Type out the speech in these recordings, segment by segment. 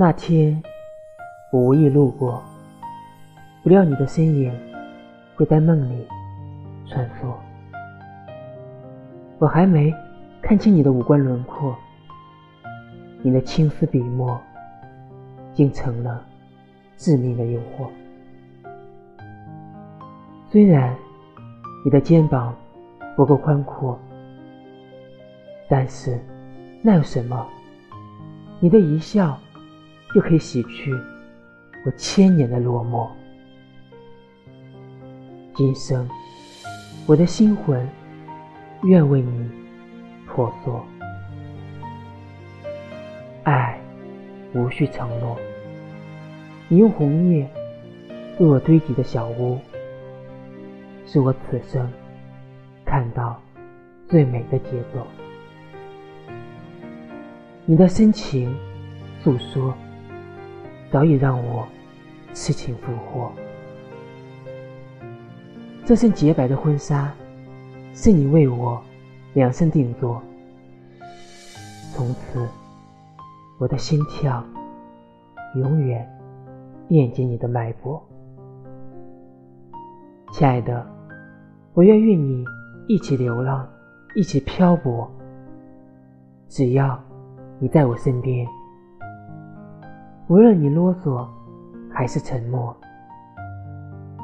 那天，我无意路过，不料你的身影会在梦里穿梭。我还没看清你的五官轮廓，你的青丝笔墨竟成了致命的诱惑。虽然你的肩膀不够宽阔，但是那有什么？你的一笑。就可以洗去我千年的落寞。今生，我的心魂愿为你婆娑。爱无需承诺，你用红叶为我堆积的小屋，是我此生看到最美的节奏。你的深情诉说。早已让我痴情复活。这身洁白的婚纱，是你为我量身定做。从此，我的心跳永远链接你的脉搏。亲爱的，我愿与你一起流浪，一起漂泊。只要你在我身边。无论你啰嗦还是沉默，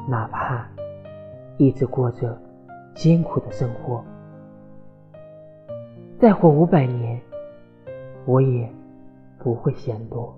哪怕一直过着艰苦的生活，再活五百年，我也不会嫌多。